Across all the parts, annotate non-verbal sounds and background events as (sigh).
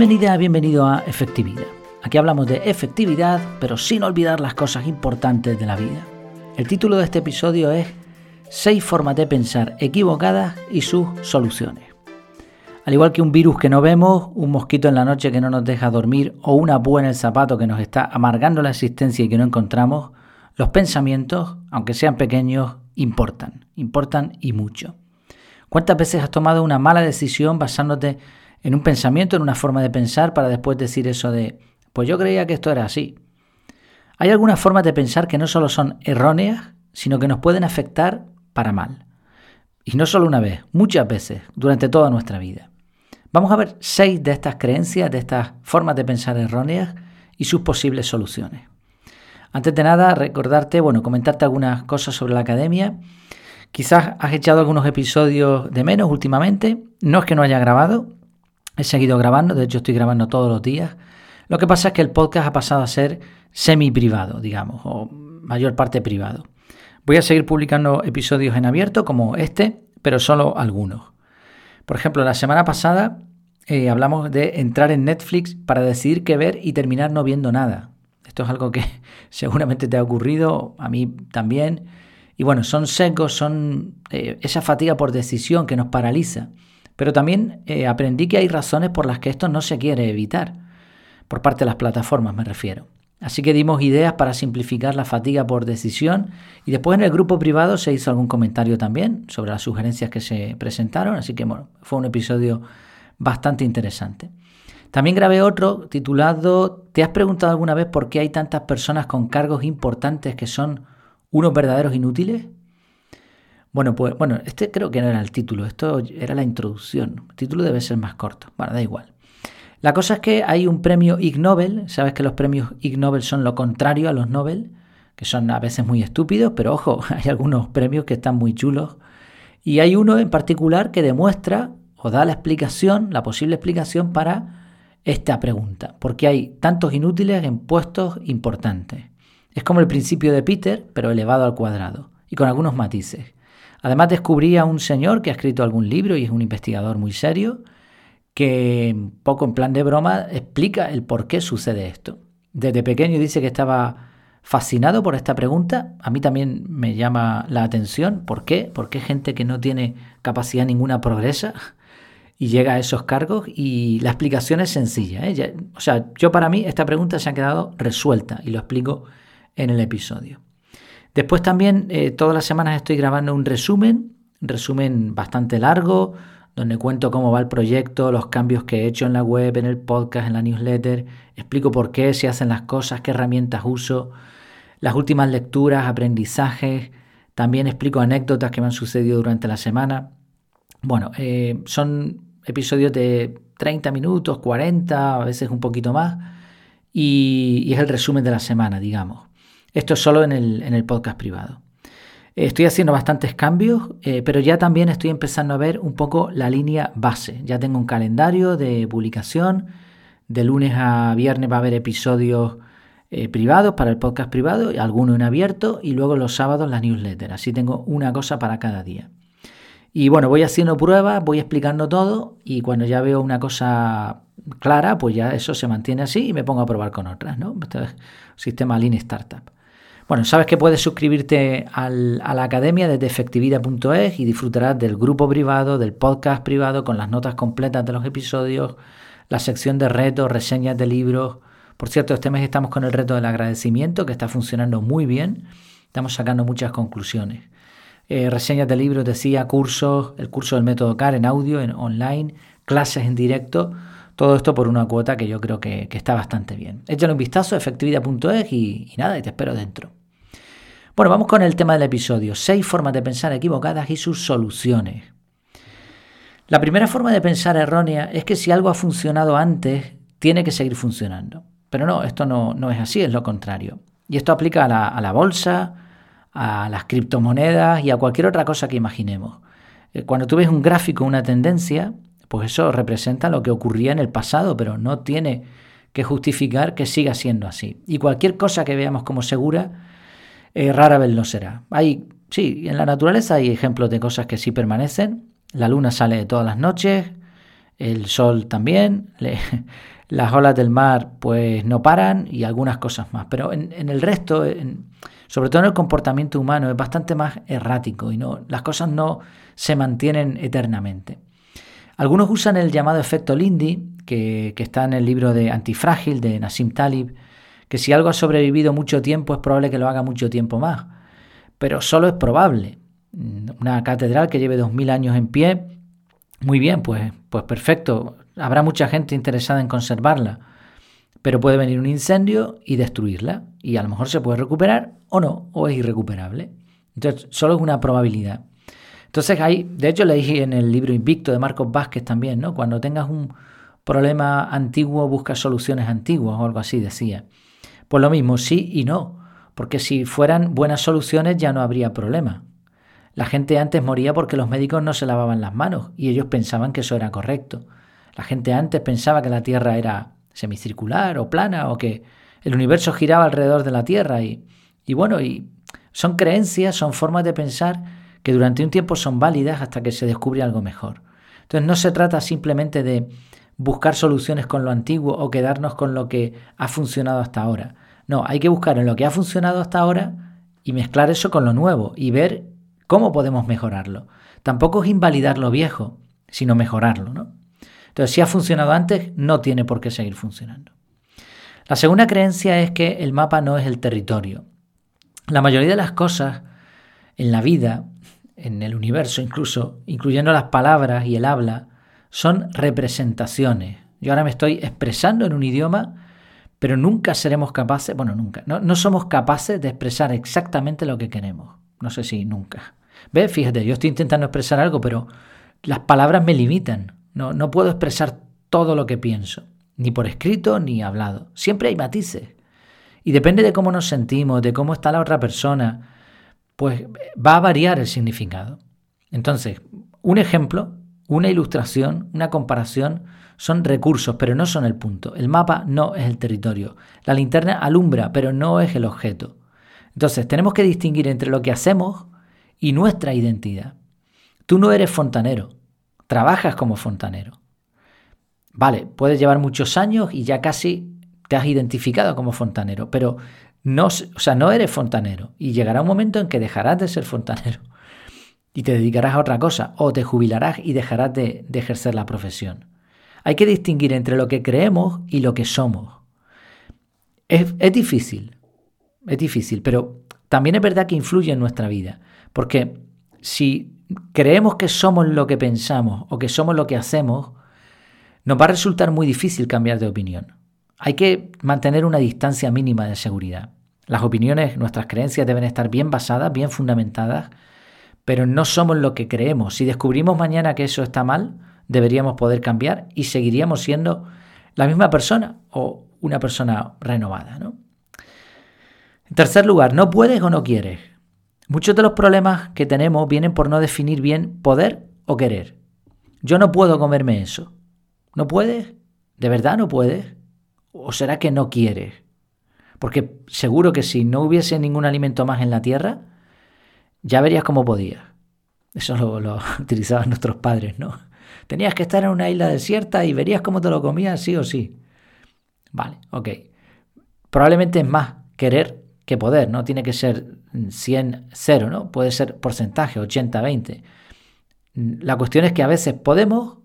Bienvenida, bienvenido a Efectividad. Aquí hablamos de efectividad, pero sin olvidar las cosas importantes de la vida. El título de este episodio es 6 formas de pensar equivocadas y sus soluciones. Al igual que un virus que no vemos, un mosquito en la noche que no nos deja dormir o una púa en el zapato que nos está amargando la existencia y que no encontramos, los pensamientos, aunque sean pequeños, importan, importan y mucho. ¿Cuántas veces has tomado una mala decisión basándote en un pensamiento, en una forma de pensar, para después decir eso de, pues yo creía que esto era así? Hay algunas formas de pensar que no solo son erróneas, sino que nos pueden afectar para mal. Y no solo una vez, muchas veces, durante toda nuestra vida. Vamos a ver seis de estas creencias, de estas formas de pensar erróneas y sus posibles soluciones. Antes de nada, recordarte, bueno, comentarte algunas cosas sobre la academia. Quizás has echado algunos episodios de menos últimamente. No es que no haya grabado, he seguido grabando, de hecho estoy grabando todos los días. Lo que pasa es que el podcast ha pasado a ser semi privado, digamos, o mayor parte privado. Voy a seguir publicando episodios en abierto como este, pero solo algunos. Por ejemplo, la semana pasada eh, hablamos de entrar en Netflix para decidir qué ver y terminar no viendo nada. Esto es algo que (laughs) seguramente te ha ocurrido, a mí también. Y bueno, son secos, son eh, esa fatiga por decisión que nos paraliza. Pero también eh, aprendí que hay razones por las que esto no se quiere evitar, por parte de las plataformas me refiero. Así que dimos ideas para simplificar la fatiga por decisión y después en el grupo privado se hizo algún comentario también sobre las sugerencias que se presentaron, así que fue un episodio bastante interesante. También grabé otro titulado ¿Te has preguntado alguna vez por qué hay tantas personas con cargos importantes que son unos verdaderos inútiles? Bueno, pues bueno, este creo que no era el título, esto era la introducción. El título debe ser más corto. Bueno, da igual. La cosa es que hay un premio Ig Nobel, sabes que los premios Ig Nobel son lo contrario a los Nobel, que son a veces muy estúpidos, pero ojo, (laughs) hay algunos premios que están muy chulos. Y hay uno en particular que demuestra o da la explicación, la posible explicación para esta pregunta, porque hay tantos inútiles en puestos importantes. Es como el principio de Peter, pero elevado al cuadrado, y con algunos matices. Además descubrí a un señor que ha escrito algún libro y es un investigador muy serio, que poco en plan de broma explica el por qué sucede esto. Desde pequeño dice que estaba fascinado por esta pregunta. A mí también me llama la atención. ¿Por qué? Porque gente que no tiene capacidad ninguna progresa y llega a esos cargos y la explicación es sencilla. ¿eh? o sea, yo para mí esta pregunta se ha quedado resuelta y lo explico en el episodio. Después también eh, todas las semanas estoy grabando un resumen, un resumen bastante largo, donde cuento cómo va el proyecto, los cambios que he hecho en la web, en el podcast, en la newsletter, explico por qué se hacen las cosas, qué herramientas uso, las últimas lecturas, aprendizajes, también explico anécdotas que me han sucedido durante la semana. Bueno, eh, son episodios de 30 minutos, 40, a veces un poquito más, y, es el resumen de la semana, digamos. Esto es solo en el, en el podcast privado. Estoy haciendo bastantes cambios, eh, pero ya también estoy empezando a ver un poco la línea base. Ya tengo un calendario de publicación. De lunes a viernes va a haber episodios eh, privados para el podcast privado, alguno en abierto, y luego los sábados la newsletter. Así tengo una cosa para cada día. Y bueno, voy haciendo pruebas, voy explicando todo, y cuando ya veo una cosa clara, pues ya eso se mantiene así y me pongo a probar con otras, ¿no? Este es sistema Lean Startup. Bueno, sabes que puedes suscribirte a la academia desde efectividad.es y disfrutarás del grupo privado, del podcast privado con las notas completas de los episodios, la sección de retos, reseñas de libros. Por cierto, este mes estamos con el reto del agradecimiento que está funcionando muy bien. Estamos sacando muchas conclusiones. Eh, reseñas de libros, decía, cursos, el curso del método CAR en audio, en online, clases en directo. Todo esto por una cuota que yo creo que, está bastante bien. Échale un vistazo a efectividad.es y, y nada, y te espero dentro. Bueno, vamos con el tema del episodio. Seis formas de pensar equivocadas y sus soluciones. La primera forma de pensar errónea es que si algo ha funcionado antes, tiene que seguir funcionando. Pero no, esto no, no es así, es lo contrario. Y esto aplica a la, a la bolsa, a las criptomonedas y a cualquier otra cosa que imaginemos. Eh, cuando tú ves un gráfico, una tendencia, pues eso representa lo que ocurría en el pasado, pero no tiene que justificar que siga siendo así. Y cualquier cosa que veamos como segura, eh, rara vez lo será. Hay, sí, en la naturaleza hay ejemplos de cosas que sí permanecen. La luna sale todas las noches, el sol también, (laughs) las olas del mar pues no paran y algunas cosas más. Pero en, el resto, sobre todo en el comportamiento humano, es bastante más errático y no, las cosas no se mantienen eternamente. Algunos usan el llamado efecto Lindy, que, que está en el libro de Antifrágil de Nassim Talib, que si algo ha sobrevivido mucho tiempo es probable que lo haga mucho tiempo más. Pero solo es probable. Una catedral que lleve dos mil años en pie, muy bien, pues, pues perfecto. Habrá mucha gente interesada en conservarla. Pero puede venir un incendio y destruirla. Y a lo mejor se puede recuperar o no, o es irrecuperable. Entonces, solo es una probabilidad. Entonces hay, de hecho le dije en el libro Invicto de Marcos Vázquez también, ¿no? Cuando tengas un problema antiguo, busca soluciones antiguas o algo así, decía. Pues lo mismo, sí y no, porque si fueran buenas soluciones ya no habría problema. La gente antes moría porque los médicos no se lavaban las manos y ellos pensaban que eso era correcto. La gente antes pensaba que la Tierra era semicircular o plana o que el universo giraba alrededor de la Tierra y, y bueno, son creencias, son formas de pensar que durante un tiempo son válidas hasta que se descubre algo mejor. Entonces no se trata simplemente de buscar soluciones con lo antiguo o quedarnos con lo que ha funcionado hasta ahora. No, hay que buscar en lo que ha funcionado hasta ahora y mezclar eso con lo nuevo y ver cómo podemos mejorarlo. Tampoco es invalidar lo viejo, sino mejorarlo, ¿no? Entonces, si ha funcionado antes, no tiene por qué seguir funcionando. La segunda creencia es que el mapa no es el territorio. La mayoría de las cosas en la vida en el universo incluso, incluyendo las palabras y el habla, son representaciones. Yo ahora me estoy expresando en un idioma, pero nunca seremos capaces, bueno, nunca, no, somos capaces de expresar exactamente lo que queremos. No sé si nunca. ¿Ves? Fíjate, yo estoy intentando expresar algo, pero las palabras me limitan. No, no puedo expresar todo lo que pienso, ni por escrito ni hablado. Siempre hay matices. Y depende de cómo nos sentimos, de cómo está la otra persona, pues va a variar el significado. Entonces, un ejemplo, una ilustración, una comparación son recursos, pero no son el punto. El mapa no es el territorio. La linterna alumbra, pero no es el objeto. Entonces, tenemos que distinguir entre lo que hacemos y nuestra identidad. Tú no eres fontanero, trabajas como fontanero. Vale, puedes llevar muchos años y ya casi te has identificado como fontanero, pero no, o sea, no eres fontanero y llegará un momento en que dejarás de ser fontanero y te dedicarás a otra cosa o te jubilarás y dejarás de, ejercer la profesión. Hay que distinguir entre lo que creemos y lo que somos. Es, es difícil, es difícil, pero también es verdad que influye en nuestra vida, porque si creemos que somos lo que pensamos o que somos lo que hacemos, nos va a resultar muy difícil cambiar de opinión. Hay que mantener una distancia mínima de seguridad. Las opiniones, nuestras creencias deben estar bien basadas, bien fundamentadas, pero no somos lo que creemos. Si descubrimos mañana que eso está mal, deberíamos poder cambiar y seguiríamos siendo la misma persona o una persona renovada. En tercer lugar, no puedes o no quieres. Muchos de los problemas que tenemos vienen por no definir bien poder o querer. Yo no puedo comerme eso. ¿No puedes? ¿De verdad no puedes? ¿O será que no quieres? Porque seguro que si no hubiese ningún alimento más en la tierra, ya verías cómo podías. Eso lo, lo (laughs) utilizaban nuestros padres, ¿no? Tenías que estar en una isla desierta y verías cómo te lo comías sí o sí. Vale, ok. Probablemente es más querer que poder, ¿no? Tiene que ser 100-0, ¿no? Puede ser porcentaje, 80-20. La cuestión es que a veces podemos,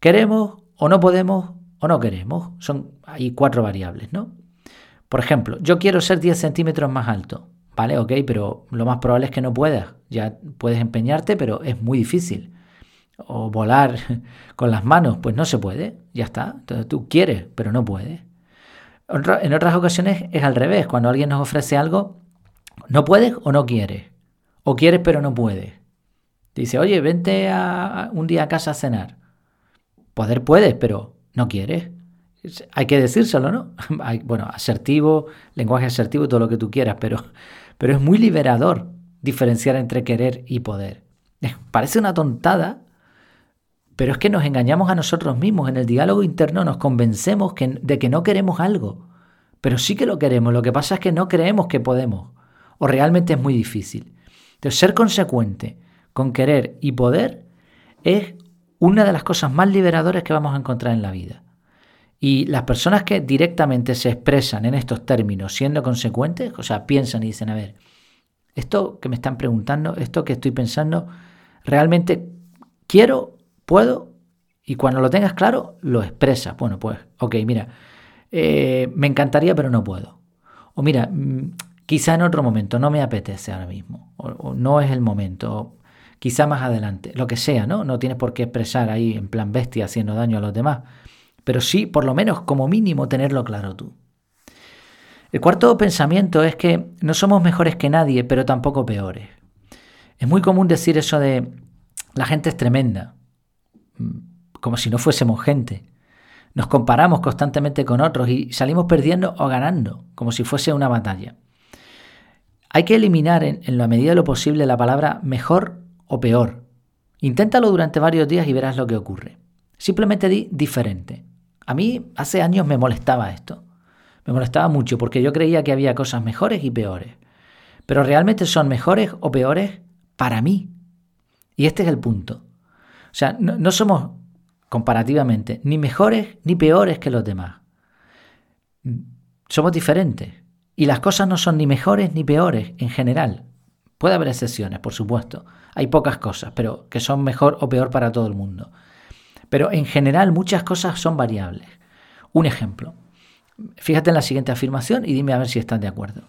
queremos o no podemos o no queremos. Son hay cuatro variables, ¿no? Por ejemplo, yo quiero ser 10 centímetros más alto. Vale, ok, pero lo más probable es que no puedas. Ya puedes empeñarte, pero es muy difícil. O volar (laughs) con las manos, pues no se puede, ya está. Entonces tú quieres, pero no puedes. En otras ocasiones es al revés. Cuando alguien nos ofrece algo, no puedes o no quieres. O quieres, pero no puedes. Dice, oye, vente a un día a casa a cenar. Poder puedes, pero no quieres. Hay que decírselo, ¿no? (laughs) bueno, asertivo, lenguaje asertivo, todo lo que tú quieras, pero, pero es muy liberador diferenciar entre querer y poder. Parece una tontada, pero es que nos engañamos a nosotros mismos. En el diálogo interno nos convencemos de que no queremos algo, pero sí que lo queremos. Lo que pasa es que no creemos que podemos, o realmente es muy difícil. Entonces, ser consecuente con querer y poder es una de las cosas más liberadoras que vamos a encontrar en la vida. Y las personas que directamente se expresan en estos términos siendo consecuentes, o sea, piensan y dicen, a ver, esto que me están preguntando, esto que estoy pensando, realmente quiero, puedo, y cuando lo tengas claro, lo expresas. Bueno, pues, ok, mira, eh, me encantaría, pero no puedo. O mira, mm, quizá en otro momento, no me apetece ahora mismo, o, no es el momento, quizá más adelante, lo que sea, ¿no? No tienes por qué expresar ahí en plan bestia haciendo daño a los demás, pero sí, por lo menos, como mínimo, tenerlo claro tú. El cuarto pensamiento es que no somos mejores que nadie, pero tampoco peores. Es muy común decir eso de la gente es tremenda, mm, como si no fuésemos gente. Nos comparamos constantemente con otros y salimos perdiendo o ganando, como si fuese una batalla. Hay que eliminar en, la medida de lo posible la palabra mejor o peor. Inténtalo durante varios días y verás lo que ocurre. Simplemente di diferente. A mí hace años me molestaba esto. Me molestaba mucho porque yo creía que había cosas mejores y peores. Pero realmente son mejores o peores para mí. Y este es el punto. O sea, no, somos comparativamente ni mejores ni peores que los demás. Somos diferentes. Y las cosas no son ni mejores ni peores en general. Puede haber excepciones, por supuesto. Hay pocas cosas, pero que son mejor o peor para todo el mundo. Pero en general muchas cosas son variables. Un ejemplo. Fíjate en la siguiente afirmación y dime a ver si estás de acuerdo.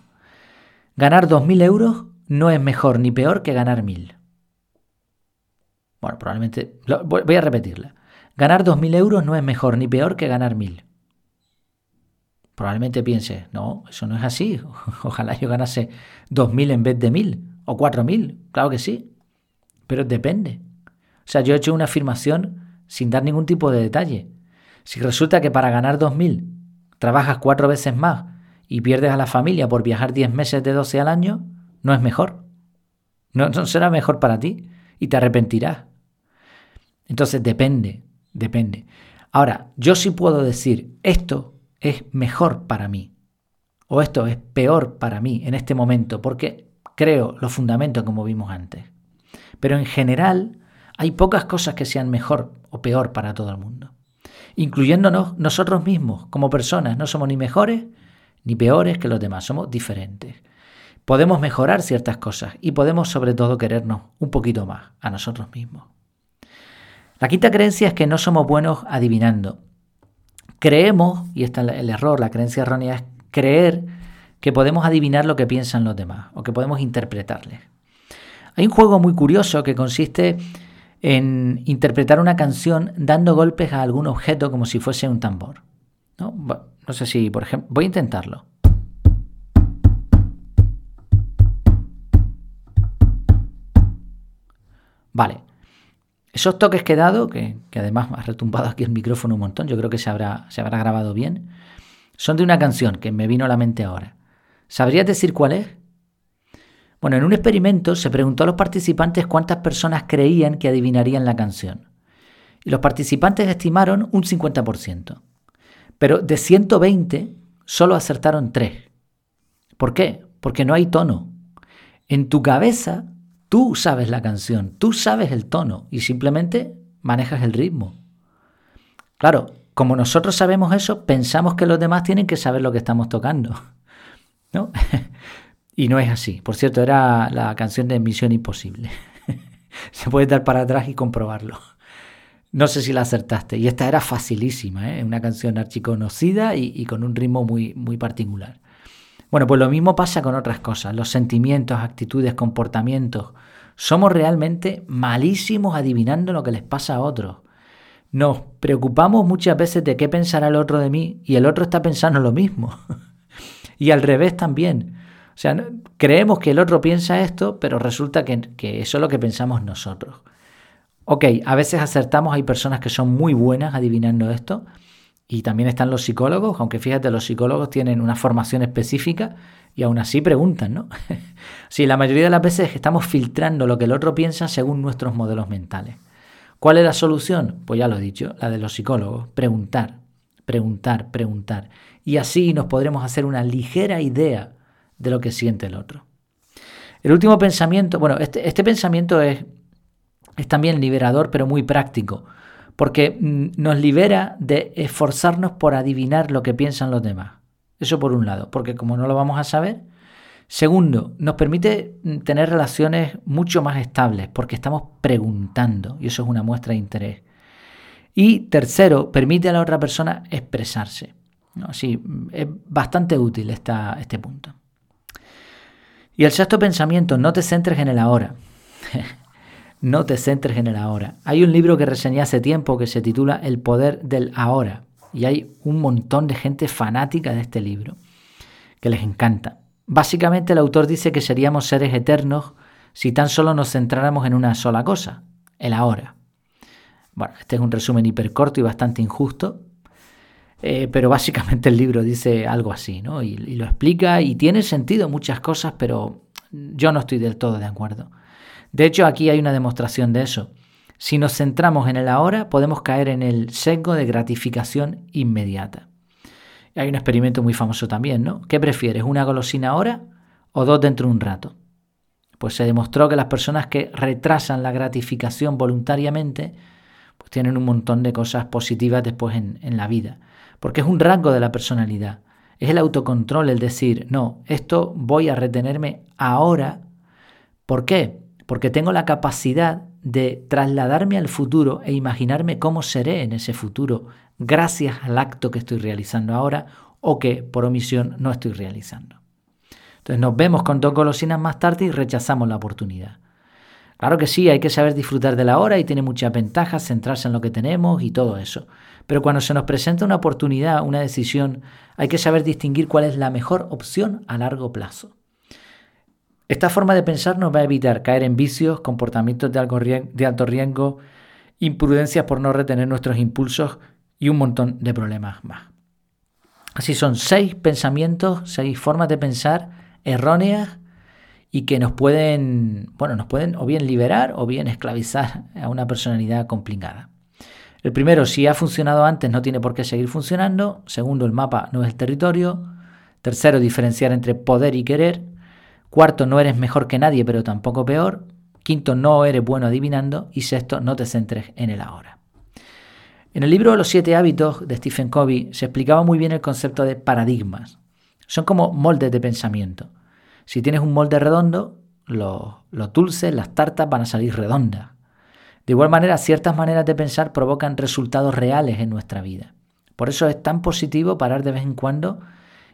Ganar 2.000 euros no es mejor ni peor que ganar 1.000. Bueno, probablemente... voy a repetirla. Ganar 2.000 euros no es mejor ni peor que ganar 1.000. Probablemente piense, no, eso no es así. (laughs) Ojalá yo ganase 2.000 en vez de 1.000 o 4.000. Claro que sí. Pero depende. O sea, yo he hecho una afirmación sin dar ningún tipo de detalle. Si resulta que para ganar 2.000 trabajas cuatro veces más y pierdes a la familia por viajar 10 meses de 12 al año, no es mejor. No, no será mejor para ti y te arrepentirás. Entonces depende, depende. Ahora, yo sí puedo decir, esto es mejor para mí o esto es peor para mí en este momento porque creo los fundamentos como vimos antes. Pero en general hay pocas cosas que sean mejor o peor para todo el mundo. Incluyéndonos nosotros mismos como personas, no somos ni mejores ni peores que los demás, somos diferentes. Podemos mejorar ciertas cosas y podemos sobre todo querernos un poquito más a nosotros mismos. La quinta creencia es que no somos buenos adivinando. Creemos, y está el error, la creencia errónea es creer que podemos adivinar lo que piensan los demás o que podemos interpretarles. Hay un juego muy curioso que consiste en interpretar una canción dando golpes a algún objeto como si fuese un tambor. No, sé si, por ejemplo, voy a intentarlo. Vale. Esos toques que he dado, que, además ha retumbado aquí el micrófono un montón, yo creo que se habrá, se habrá grabado bien, son de una canción que me vino a la mente ahora. ¿Sabrías decir cuál es? Bueno, en un experimento se preguntó a los participantes cuántas personas creían que adivinarían la canción. Y los participantes estimaron un 50%. Pero de 120, solo acertaron 3. ¿Por qué? Porque no hay tono. En tu cabeza, tú sabes la canción, tú sabes el tono y simplemente manejas el ritmo. Claro, como nosotros sabemos eso, pensamos que los demás tienen que saber lo que estamos tocando. (laughs) ¿No? Y no es así. Por cierto, era la canción de Misión Imposible. (laughs) Se puede dar para atrás y comprobarlo. No sé si la acertaste. Y esta era facilísima, ¿eh? una canción archiconocida y, y con un ritmo muy, muy particular. Bueno, pues lo mismo pasa con otras cosas. Los sentimientos, actitudes, comportamientos. Somos realmente malísimos adivinando lo que les pasa a otros. Nos preocupamos muchas veces de qué pensará el otro de mí y el otro está pensando lo mismo. (laughs) y al revés también. O sea, creemos que el otro piensa esto, pero resulta que, eso es lo que pensamos nosotros. Ok, a veces acertamos, hay personas que son muy buenas adivinando esto, y también están los psicólogos, aunque fíjate, los psicólogos tienen una formación específica y aún así preguntan, ¿no? (laughs) sí, la mayoría de las veces estamos filtrando lo que el otro piensa según nuestros modelos mentales. ¿Cuál es la solución? Pues ya lo he dicho, la de los psicólogos, preguntar, preguntar, preguntar. Y así nos podremos hacer una ligera idea de lo que siente el otro. El último pensamiento, bueno, este, este pensamiento es, es también liberador, pero muy práctico, porque mm, nos libera de esforzarnos por adivinar lo que piensan los demás. Eso por un lado, porque como no lo vamos a saber. Segundo, nos permite mm, tener relaciones mucho más estables, porque estamos preguntando, y eso es una muestra de interés. Y tercero, permite a la otra persona expresarse. Sí, es bastante útil este punto. Y el sexto pensamiento, no te centres en el ahora. (laughs) no te centres en el ahora. Hay un libro que reseñé hace tiempo que se titula El poder del ahora. Y hay un montón de gente fanática de este libro, que les encanta. Básicamente el autor dice que seríamos seres eternos si tan solo nos centráramos en una sola cosa, el ahora. Bueno, este es un resumen hipercorto y bastante injusto, eh, pero básicamente el libro dice algo así, ¿no? Y, lo explica y tiene sentido muchas cosas, pero yo no estoy del todo de acuerdo. De hecho, aquí hay una demostración de eso. Si nos centramos en el ahora, podemos caer en el sesgo de gratificación inmediata. Hay un experimento muy famoso también, ¿no? ¿Qué prefieres, una golosina ahora o dos dentro de un rato? Pues se demostró que las personas que retrasan la gratificación voluntariamente, pues tienen un montón de cosas positivas después en la vida porque es un rasgo de la personalidad. Es el autocontrol, el decir, no, esto voy a retenerme ahora. ¿Por qué? Porque tengo la capacidad de trasladarme al futuro e imaginarme cómo seré en ese futuro gracias al acto que estoy realizando ahora o que por omisión no estoy realizando. Entonces nos vemos con dos golosinas más tarde y rechazamos la oportunidad. Claro que sí, hay que saber disfrutar de la hora y tiene muchas ventajas centrarse en lo que tenemos y todo eso. Pero cuando se nos presenta una oportunidad, una decisión, hay que saber distinguir cuál es la mejor opción a largo plazo. Esta forma de pensar nos va a evitar caer en vicios, comportamientos de, alto riesgo, imprudencias por no retener nuestros impulsos y un montón de problemas más. Así son seis pensamientos, seis formas de pensar erróneas y que nos pueden, bueno, nos pueden o bien liberar o bien esclavizar a una personalidad complicada. El primero, si ha funcionado antes, no tiene por qué seguir funcionando. Segundo, el mapa no es el territorio. Tercero, diferenciar entre poder y querer. Cuarto, no eres mejor que nadie, pero tampoco peor. Quinto, no eres bueno adivinando. Y sexto, no te centres en el ahora. En el libro los siete hábitos de Stephen Covey se explicaba muy bien el concepto de paradigmas. Son como moldes de pensamiento. Si tienes un molde redondo, los, los dulces, las tartas van a salir redondas. De igual manera, ciertas maneras de pensar provocan resultados reales en nuestra vida. Por eso es tan positivo parar de vez en cuando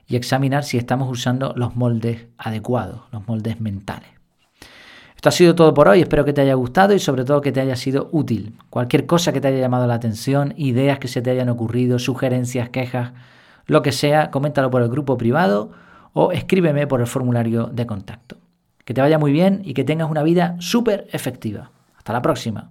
y examinar si estamos usando los moldes adecuados, los moldes mentales. Esto ha sido todo por hoy, espero que te haya gustado y sobre todo que te haya sido útil. Cualquier cosa que te haya llamado la atención, ideas que se te hayan ocurrido, sugerencias, quejas, lo que sea, coméntalo por el grupo privado o escríbeme por el formulario de contacto. Que te vaya muy bien y que tengas una vida súper efectiva. Hasta la próxima.